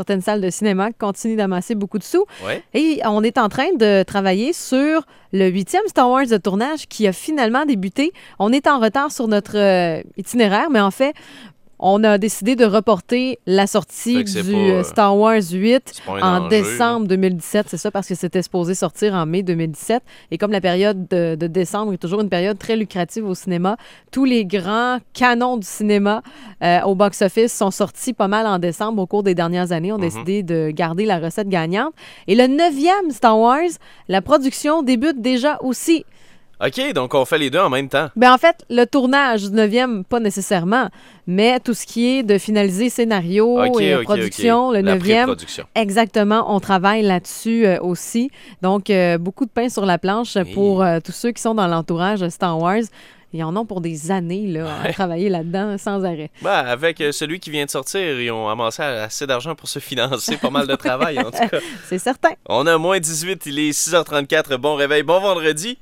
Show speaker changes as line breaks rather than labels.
certaines salles de cinéma qui continuent d'amasser beaucoup de sous.
Ouais.
Et on est en train de travailler sur le huitième Star Wars de tournage qui a finalement débuté. On est en retard sur notre euh, itinéraire, mais en fait, on a décidé de reporter la sortie du
pas,
euh, Star Wars 8
C'est pas un
en
enjeu,
décembre 2017. C'est ça parce que c'était supposé sortir en mai 2017. Et comme la période de, de décembre est toujours une période très lucrative au cinéma, tous les grands canons du cinéma euh, au box-office sont sortis pas mal en décembre au cours des dernières années. On a
Mhm.
décidé de garder la recette gagnante. Et le neuvième Star Wars, la production débute déjà aussi.
OK, donc on fait les deux en même temps.
Ben en fait, le tournage du 9e, pas nécessairement, mais tout ce qui est de finaliser scénario et production,
OK.
le
La
9e.
pré-production.
Exactement, on travaille là-dessus euh, aussi. Donc, euh, beaucoup de pain sur la planche
Oui.
pour euh, tous ceux qui sont dans l'entourage de Star Wars. Ils en ont pour des années là, à travailler là-dedans sans arrêt.
Ben, avec celui qui vient de sortir, ils ont amassé assez d'argent pour se financer pas mal de travail, en tout cas.
C'est certain.
On a moins 18, il est 6h34. Bon réveil, bon vendredi.